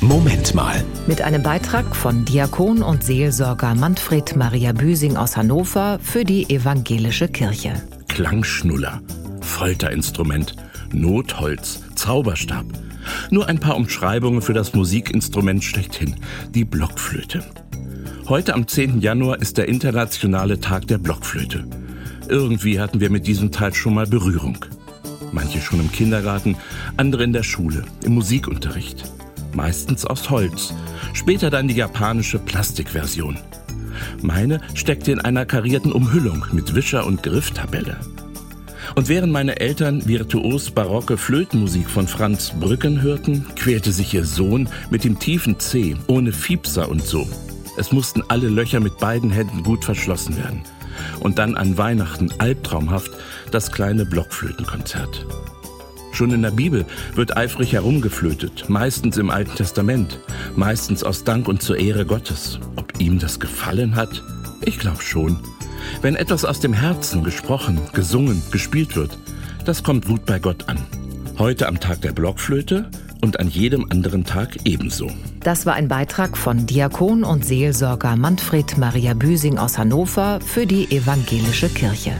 Moment mal. Mit einem Beitrag von Diakon und Seelsorger Manfred Maria Büsing aus Hannover für die evangelische Kirche. Klangschnuller, Folterinstrument, Notholz, Zauberstab. Nur ein paar Umschreibungen für das Musikinstrument schlechthin, die Blockflöte. Heute am 10. Januar ist der internationale Tag der Blockflöte. Irgendwie hatten wir mit diesem Teil schon mal Berührung. Manche schon im Kindergarten, andere in der Schule, im Musikunterricht. Meistens aus Holz. Später dann die japanische Plastikversion. Meine steckte in einer karierten Umhüllung mit Wischer und Grifftabelle. Und während meine Eltern virtuos barocke Flötenmusik von Franz Brücken hörten, quälte sich ihr Sohn mit dem tiefen C, ohne Fiepser und so. Es mussten alle Löcher mit beiden Händen gut verschlossen werden. Und dann an Weihnachten albtraumhaft das kleine Blockflötenkonzert. Schon in der Bibel wird eifrig herumgeflötet, meistens im Alten Testament, meistens aus Dank und zur Ehre Gottes. Ob ihm das gefallen hat? Ich glaube schon. Wenn etwas aus dem Herzen gesprochen, gesungen, gespielt wird, das kommt gut bei Gott an. Heute am Tag der Blockflöte und an jedem anderen Tag ebenso. Das war ein Beitrag von Diakon und Seelsorger Manfred Maria Büsing aus Hannover für die evangelische Kirche.